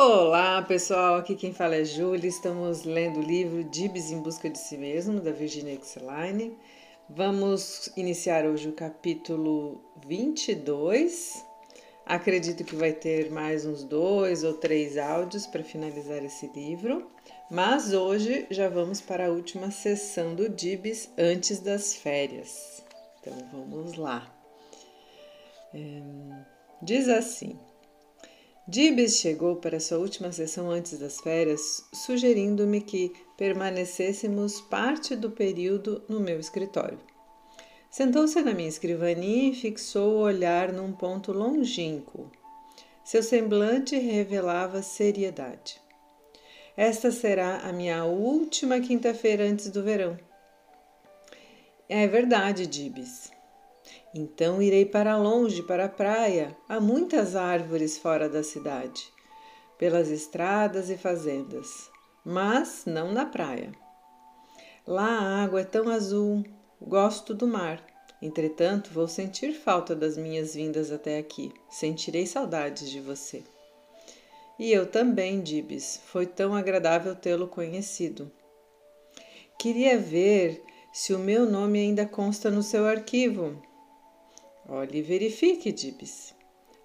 Olá pessoal, aqui quem fala é Júlia. Estamos lendo o livro Dibs em Busca de Si Mesmo, da Virginia Exeline. Vamos iniciar hoje o capítulo 22. Acredito que vai ter mais uns dois ou três áudios para finalizar esse livro, mas hoje já vamos para a última sessão do Dibs antes das férias. Então vamos lá. É, diz assim. Dibes chegou para sua última sessão antes das férias, sugerindo-me que permanecêssemos parte do período no meu escritório. Sentou-se na minha escrivaninha e fixou o olhar num ponto longínquo. Seu semblante revelava seriedade. Esta será a minha última quinta-feira antes do verão. É verdade, Dibes. Então irei para longe, para a praia. Há muitas árvores fora da cidade, pelas estradas e fazendas, mas não na praia. Lá a água é tão azul, gosto do mar. Entretanto, vou sentir falta das minhas vindas até aqui. Sentirei saudades de você. E eu também, Dibes. Foi tão agradável tê-lo conhecido. Queria ver se o meu nome ainda consta no seu arquivo. Olhe e verifique, Dibs.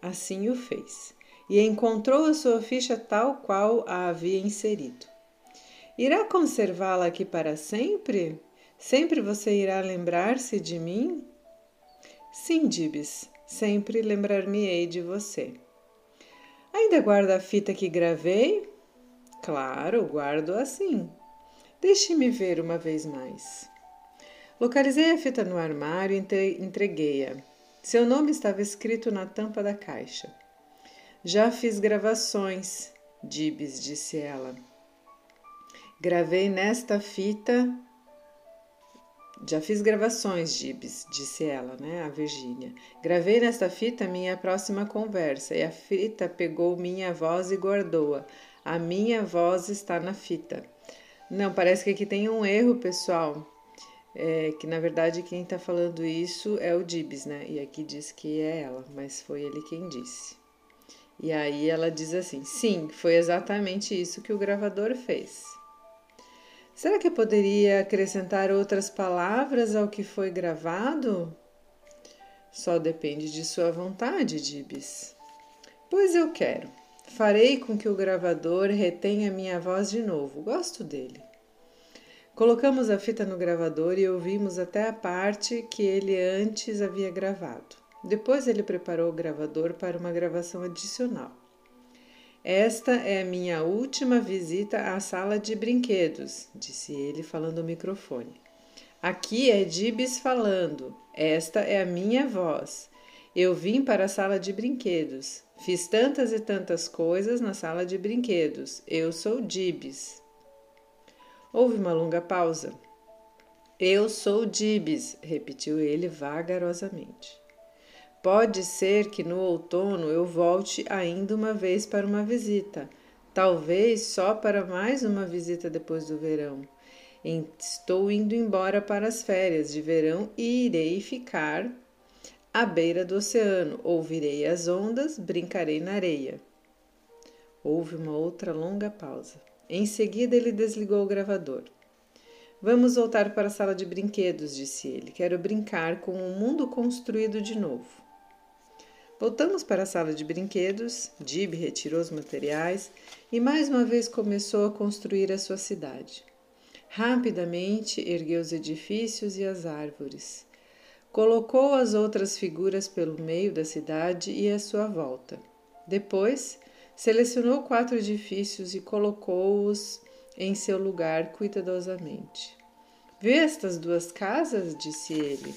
Assim o fez, e encontrou a sua ficha tal qual a havia inserido. Irá conservá-la aqui para sempre? Sempre você irá lembrar-se de mim? Sim, Dibs, sempre lembrar-me-ei de você. Ainda guarda a fita que gravei? Claro, guardo assim. Deixe-me ver uma vez mais. Localizei a fita no armário e entreguei-a. Seu nome estava escrito na tampa da caixa. Já fiz gravações, Dibs, disse ela. Gravei nesta fita. Já fiz gravações, Dibs, disse ela, né, a Virgínia. Gravei nesta fita minha próxima conversa e a fita pegou minha voz e guardou-a. A minha voz está na fita. Não, parece que aqui tem um erro, pessoal é, que na verdade quem está falando isso é o Dibs, né? E aqui diz que é ela, mas foi ele quem disse. E aí ela diz assim: sim, foi exatamente isso que o gravador fez. Será que eu poderia acrescentar outras palavras ao que foi gravado? Só depende de sua vontade, Dibs. Pois eu quero. Farei com que o gravador retenha minha voz de novo. Gosto dele. Colocamos a fita no gravador e ouvimos até a parte que ele antes havia gravado. Depois ele preparou o gravador para uma gravação adicional. Esta é a minha última visita à sala de brinquedos, disse ele falando ao microfone. Aqui é Dibs falando. Esta é a minha voz. Eu vim para a sala de brinquedos. Fiz tantas e tantas coisas na sala de brinquedos. Eu sou Dibs. Houve uma longa pausa. Eu sou Dibs, repetiu ele vagarosamente. Pode ser que no outono eu volte ainda uma vez para uma visita, talvez só para mais uma visita depois do verão. Estou indo embora para as férias de verão e irei ficar à beira do oceano. Ouvirei as ondas, brincarei na areia. Houve uma outra longa pausa. Em seguida, ele desligou o gravador. Vamos voltar para a sala de brinquedos, disse ele. Quero brincar com o um mundo construído de novo. Voltamos para a sala de brinquedos. Dib retirou os materiais e mais uma vez começou a construir a sua cidade. Rapidamente ergueu os edifícios e as árvores. Colocou as outras figuras pelo meio da cidade e à sua volta. Depois, Selecionou quatro edifícios e colocou-os em seu lugar cuidadosamente. Vê estas duas casas? disse ele.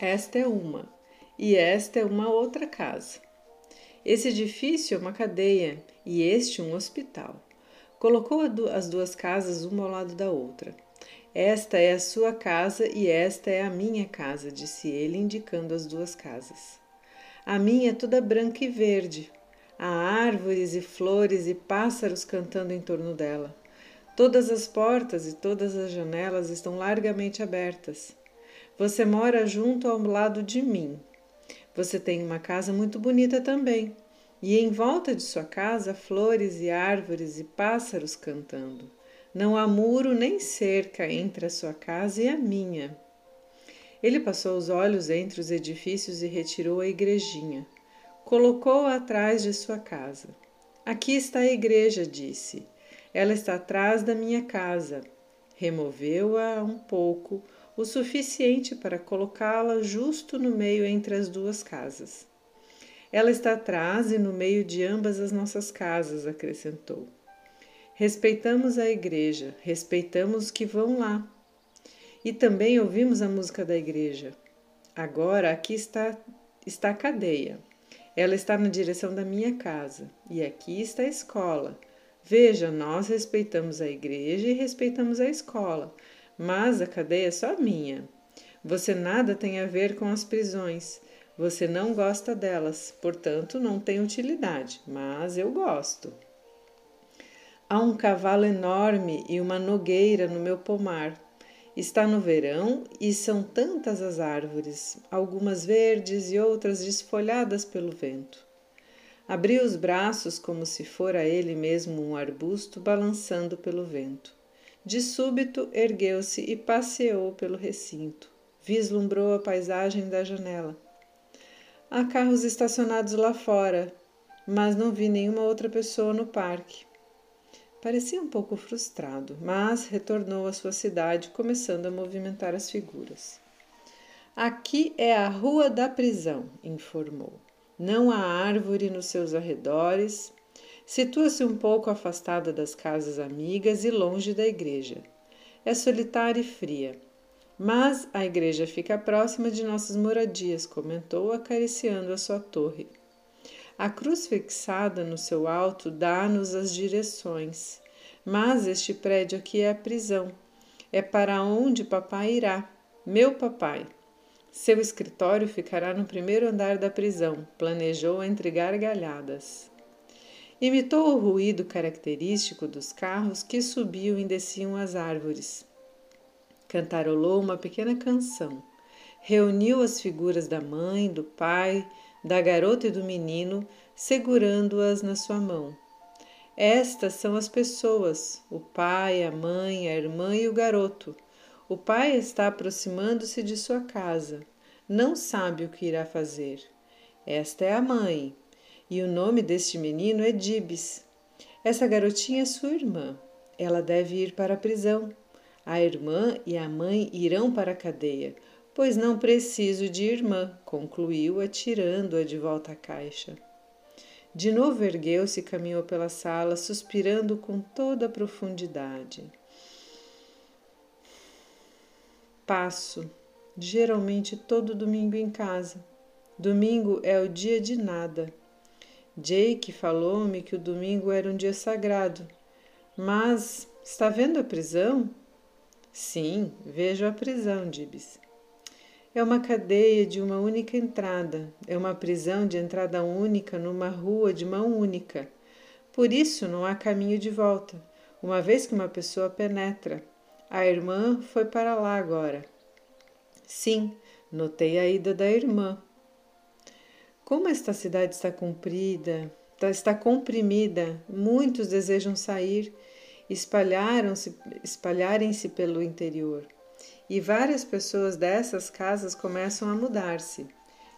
Esta é uma, e esta é uma outra casa. Esse edifício é uma cadeia e este um hospital. Colocou as duas casas uma ao lado da outra. Esta é a sua casa e esta é a minha casa, disse ele, indicando as duas casas. A minha é toda branca e verde, Há árvores e flores e pássaros cantando em torno dela. Todas as portas e todas as janelas estão largamente abertas. Você mora junto ao lado de mim. Você tem uma casa muito bonita também. e em volta de sua casa flores e árvores e pássaros cantando. Não há muro nem cerca entre a sua casa e a minha. Ele passou os olhos entre os edifícios e retirou a igrejinha. Colocou-a atrás de sua casa. Aqui está a igreja, disse. Ela está atrás da minha casa. Removeu-a um pouco, o suficiente para colocá-la justo no meio entre as duas casas. Ela está atrás e no meio de ambas as nossas casas, acrescentou. Respeitamos a igreja, respeitamos os que vão lá. E também ouvimos a música da igreja. Agora aqui está, está a cadeia. Ela está na direção da minha casa. E aqui está a escola. Veja, nós respeitamos a igreja e respeitamos a escola, mas a cadeia é só minha. Você nada tem a ver com as prisões. Você não gosta delas, portanto não tem utilidade, mas eu gosto. Há um cavalo enorme e uma nogueira no meu pomar. Está no verão e são tantas as árvores, algumas verdes e outras desfolhadas pelo vento. Abriu os braços como se fora ele mesmo um arbusto balançando pelo vento. De súbito ergueu-se e passeou pelo recinto. Vislumbrou a paisagem da janela. Há carros estacionados lá fora, mas não vi nenhuma outra pessoa no parque. Parecia um pouco frustrado, mas retornou à sua cidade, começando a movimentar as figuras. Aqui é a Rua da Prisão, informou. Não há árvore nos seus arredores. Situa-se um pouco afastada das casas amigas e longe da igreja. É solitária e fria. Mas a igreja fica próxima de nossas moradias, comentou, acariciando a sua torre. A cruz fixada no seu alto dá-nos as direções. Mas este prédio aqui é a prisão. É para onde papai irá. Meu papai. Seu escritório ficará no primeiro andar da prisão, planejou entre gargalhadas. Imitou o ruído característico dos carros que subiam e desciam as árvores cantarolou uma pequena canção. Reuniu as figuras da mãe, do pai, da garota e do menino, segurando-as na sua mão. Estas são as pessoas: o pai, a mãe, a irmã e o garoto. O pai está aproximando-se de sua casa. Não sabe o que irá fazer. Esta é a mãe, e o nome deste menino é Dibes. Essa garotinha é sua irmã. Ela deve ir para a prisão. A irmã e a mãe irão para a cadeia, pois não preciso de irmã, concluiu, atirando-a de volta à caixa. De novo ergueu-se e caminhou pela sala, suspirando com toda a profundidade. Passo, geralmente todo domingo em casa. Domingo é o dia de nada. Jake falou-me que o domingo era um dia sagrado. Mas está vendo a prisão? Sim, vejo a prisão, Dibs. É uma cadeia de uma única entrada, é uma prisão de entrada única numa rua de mão única. Por isso não há caminho de volta, uma vez que uma pessoa penetra. A irmã foi para lá agora. Sim, notei a ida da irmã. Como esta cidade está comprida, está comprimida, muitos desejam sair espalharam-se, espalharem-se pelo interior. E várias pessoas dessas casas começam a mudar-se.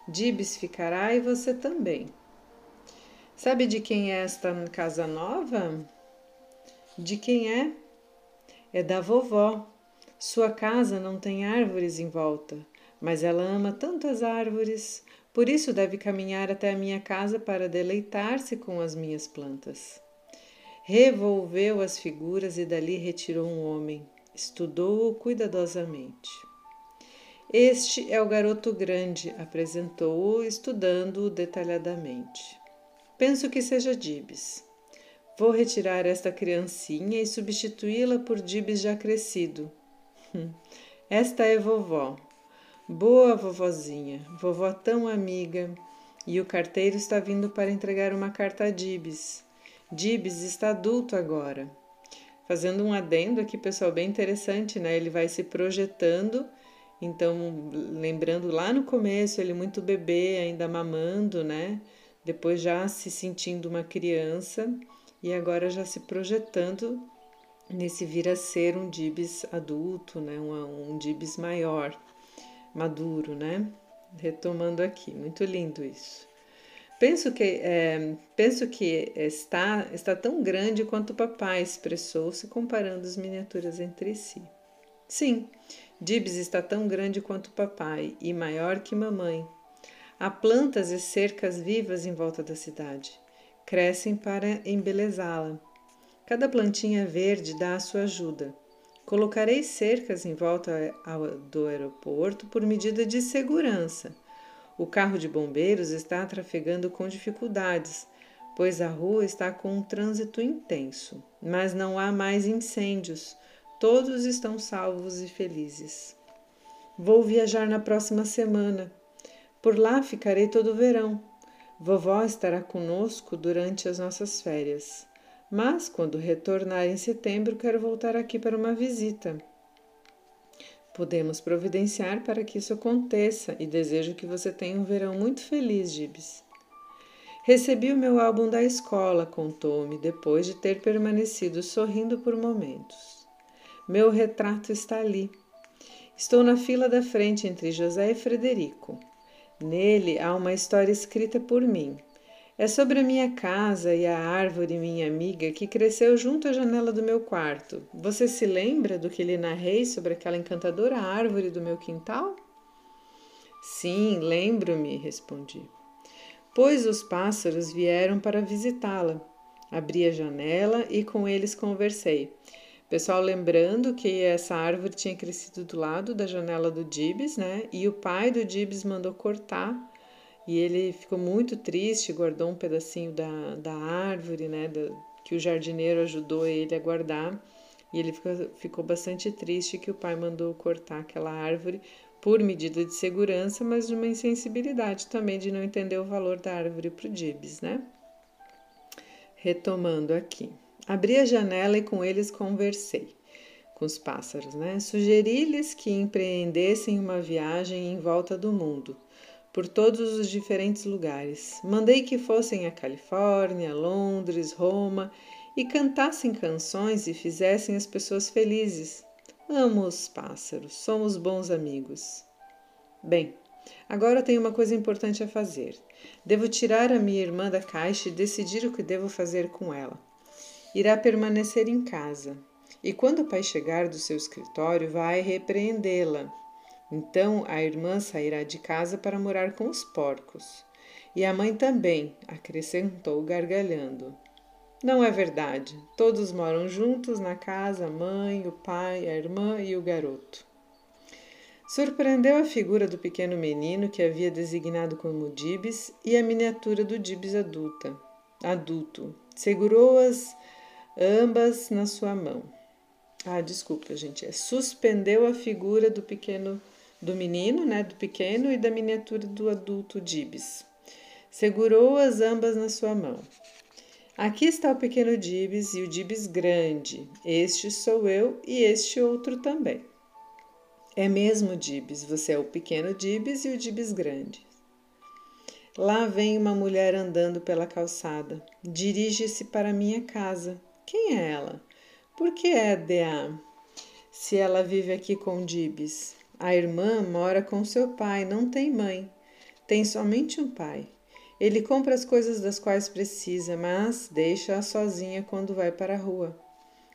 Dibs ficará e você também. Sabe de quem é esta casa nova? De quem é? É da vovó. Sua casa não tem árvores em volta, mas ela ama tanto as árvores, por isso deve caminhar até a minha casa para deleitar-se com as minhas plantas. Revolveu as figuras e dali retirou um homem. Estudou-o cuidadosamente. Este é o garoto grande, apresentou-o, estudando-o detalhadamente. Penso que seja Dibs. Vou retirar esta criancinha e substituí-la por Dibs já crescido. Hum, esta é vovó. Boa vovozinha, vovó tão amiga. E o carteiro está vindo para entregar uma carta a Dibs. Dibs está adulto agora. Fazendo um adendo aqui, pessoal, bem interessante, né? Ele vai se projetando, então, lembrando lá no começo, ele muito bebê, ainda mamando, né? depois já se sentindo uma criança e agora já se projetando nesse vir a ser um Dibs adulto, né? um, um maior, maduro, né? Retomando aqui, muito lindo isso. Penso que, é, penso que está, está tão grande quanto o papai expressou-se comparando as miniaturas entre si. Sim, Dibs está tão grande quanto o papai e maior que mamãe. Há plantas e cercas vivas em volta da cidade. Crescem para embelezá-la. Cada plantinha verde dá a sua ajuda. Colocarei cercas em volta do aeroporto por medida de segurança. O carro de bombeiros está trafegando com dificuldades, pois a rua está com um trânsito intenso, mas não há mais incêndios. Todos estão salvos e felizes. Vou viajar na próxima semana. Por lá ficarei todo o verão. Vovó estará conosco durante as nossas férias. Mas, quando retornar em setembro, quero voltar aqui para uma visita. Podemos providenciar para que isso aconteça e desejo que você tenha um verão muito feliz, Gibes. Recebi o meu álbum da escola, contou-me, depois de ter permanecido sorrindo por momentos. Meu retrato está ali. Estou na fila da frente entre José e Frederico. Nele há uma história escrita por mim, é sobre a minha casa e a árvore, minha amiga, que cresceu junto à janela do meu quarto. Você se lembra do que lhe narrei sobre aquela encantadora árvore do meu quintal? Sim, lembro-me, respondi. Pois os pássaros vieram para visitá-la. Abri a janela e com eles conversei. Pessoal, lembrando que essa árvore tinha crescido do lado da janela do Dibs, né? E o pai do Dibs mandou cortar e ele ficou muito triste, guardou um pedacinho da, da árvore, né, que o jardineiro ajudou ele a guardar. E ele ficou, ficou bastante triste que o pai mandou cortar aquela árvore por medida de segurança, mas de uma insensibilidade também de não entender o valor da árvore para o Dibs, né? Retomando aqui. Abri a janela e com eles conversei, com os pássaros, né? Sugeri-lhes que empreendessem uma viagem em volta do mundo por todos os diferentes lugares. Mandei que fossem à Califórnia, Londres, Roma e cantassem canções e fizessem as pessoas felizes. Amo os pássaros, somos bons amigos. Bem, agora tenho uma coisa importante a fazer. Devo tirar a minha irmã da caixa e decidir o que devo fazer com ela. Irá permanecer em casa. E quando o pai chegar do seu escritório, vai repreendê-la então a irmã sairá de casa para morar com os porcos. E a mãe também, acrescentou gargalhando. Não é verdade. Todos moram juntos na casa, a mãe, o pai, a irmã e o garoto. Surpreendeu a figura do pequeno menino que havia designado como Dibs e a miniatura do Dibs adulta, adulto. Segurou-as ambas na sua mão. Ah, desculpa, gente. É suspendeu a figura do pequeno do menino, né, do pequeno, e da miniatura do adulto Dibs. Segurou-as ambas na sua mão. Aqui está o pequeno Dibs e o Dibs grande. Este sou eu e este outro também. É mesmo, Dibs, você é o pequeno Dibs e o Dibs grande. Lá vem uma mulher andando pela calçada. Dirige-se para minha casa. Quem é ela? Por que é DA? Se ela vive aqui com Dibs. A irmã mora com seu pai, não tem mãe. Tem somente um pai. Ele compra as coisas das quais precisa, mas deixa-a sozinha quando vai para a rua.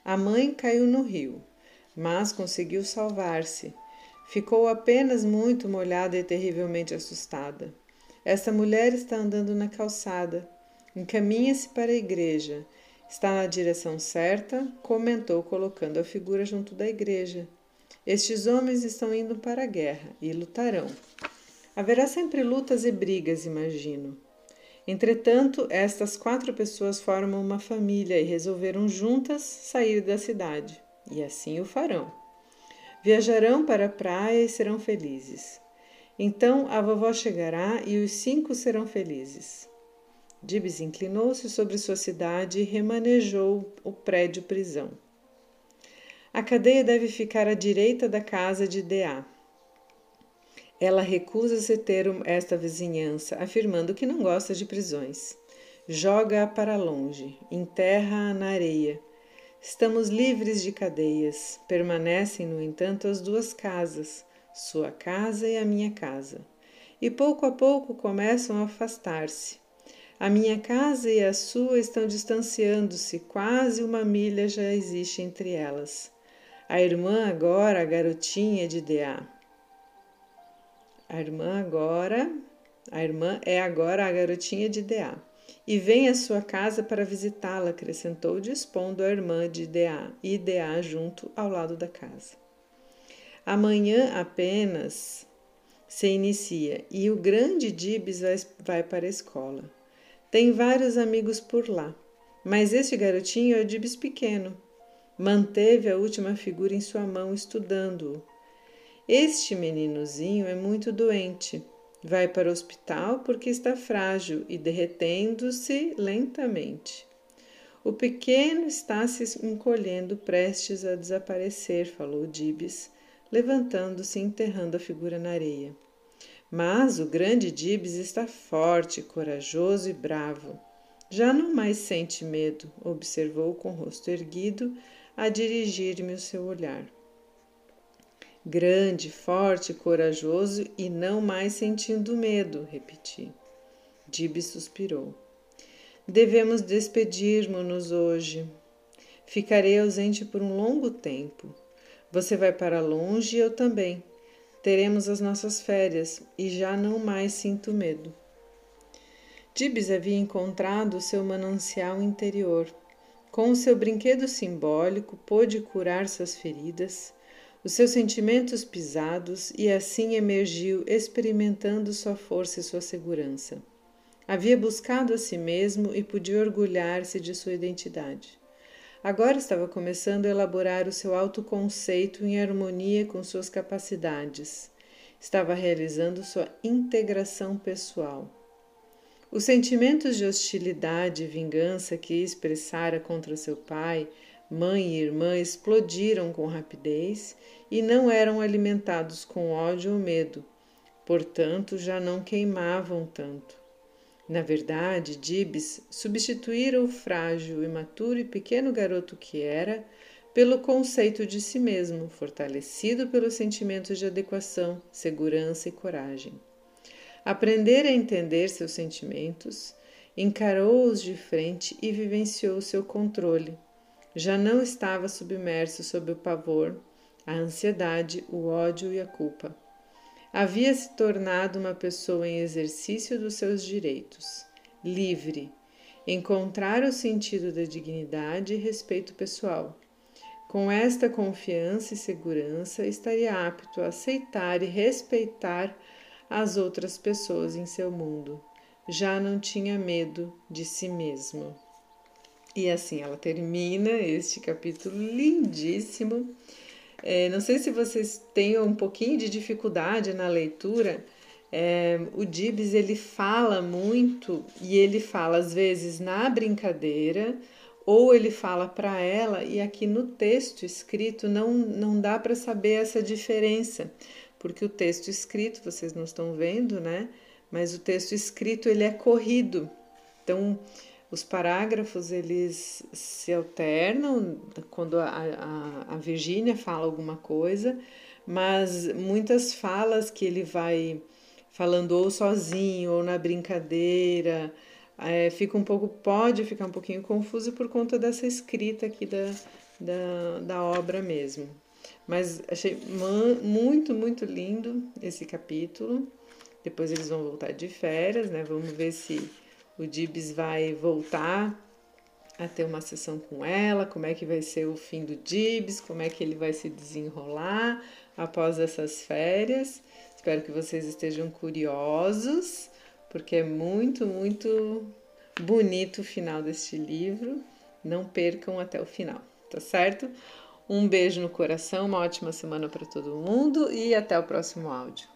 A mãe caiu no rio, mas conseguiu salvar-se. Ficou apenas muito molhada e terrivelmente assustada. Essa mulher está andando na calçada. Encaminha-se para a igreja. Está na direção certa, comentou, colocando a figura junto da igreja. Estes homens estão indo para a guerra e lutarão. Haverá sempre lutas e brigas, imagino. Entretanto, estas quatro pessoas formam uma família e resolveram juntas sair da cidade. E assim o farão. Viajarão para a praia e serão felizes. Então a vovó chegará e os cinco serão felizes. Dibs inclinou-se sobre sua cidade e remanejou o prédio prisão. A cadeia deve ficar à direita da casa de DA. Ela recusa-se ter esta vizinhança, afirmando que não gosta de prisões. Joga-a para longe, enterra-a na areia. Estamos livres de cadeias. Permanecem, no entanto, as duas casas, sua casa e a minha casa. E pouco a pouco começam a afastar-se. A minha casa e a sua estão distanciando-se, quase uma milha já existe entre elas. A irmã agora, a garotinha de Deá. A irmã agora, a irmã é agora a garotinha de Deá. E vem à sua casa para visitá-la, acrescentou, dispondo a irmã de Deá e Deá junto ao lado da casa. Amanhã apenas se inicia e o grande Dibs vai, para a escola. Tem vários amigos por lá, mas este garotinho é o Dibs pequeno. Manteve a última figura em sua mão, estudando-o. Este meninozinho é muito doente. Vai para o hospital porque está frágil e derretendo-se lentamente. O pequeno está se encolhendo, prestes a desaparecer, falou Dibes, levantando-se e enterrando a figura na areia. Mas o grande Dibes está forte, corajoso e bravo. Já não mais sente medo, observou com o rosto erguido, a dirigir-me o seu olhar grande, forte, corajoso e não mais sentindo medo, repeti. Dib suspirou. Devemos despedirmos-nos hoje. Ficarei ausente por um longo tempo. Você vai para longe e eu também. Teremos as nossas férias e já não mais sinto medo. Dibs havia encontrado o seu manancial interior. Com o seu brinquedo simbólico, pôde curar suas feridas, os seus sentimentos pisados e assim emergiu experimentando sua força e sua segurança. Havia buscado a si mesmo e podia orgulhar-se de sua identidade. Agora estava começando a elaborar o seu autoconceito em harmonia com suas capacidades. Estava realizando sua integração pessoal. Os sentimentos de hostilidade e vingança que expressara contra seu pai Mãe e irmã explodiram com rapidez e não eram alimentados com ódio ou medo, portanto já não queimavam tanto. Na verdade, Dibs substituíra o frágil, imaturo e pequeno garoto que era pelo conceito de si mesmo, fortalecido pelos sentimentos de adequação, segurança e coragem. Aprender a entender seus sentimentos, encarou-os de frente e vivenciou seu controle já não estava submerso sob o pavor, a ansiedade, o ódio e a culpa. Havia se tornado uma pessoa em exercício dos seus direitos, livre, encontrar o sentido da dignidade e respeito pessoal. Com esta confiança e segurança, estaria apto a aceitar e respeitar as outras pessoas em seu mundo. Já não tinha medo de si mesmo. E assim ela termina este capítulo lindíssimo. É, não sei se vocês têm um pouquinho de dificuldade na leitura. É, o Dibs ele fala muito e ele fala às vezes na brincadeira ou ele fala para ela e aqui no texto escrito não, não dá para saber essa diferença porque o texto escrito vocês não estão vendo né mas o texto escrito ele é corrido então os parágrafos eles se alternam quando a, a, a Virgínia fala alguma coisa, mas muitas falas que ele vai falando ou sozinho ou na brincadeira é, fica um pouco pode ficar um pouquinho confuso por conta dessa escrita aqui da, da, da obra mesmo. Mas achei muito, muito lindo esse capítulo. Depois eles vão voltar de férias, né? Vamos ver se o Dibs vai voltar a ter uma sessão com ela, como é que vai ser o fim do Dibs, como é que ele vai se desenrolar após essas férias. Espero que vocês estejam curiosos, porque é muito, muito bonito o final deste livro. Não percam até o final, tá certo? Um beijo no coração, uma ótima semana para todo mundo e até o próximo áudio.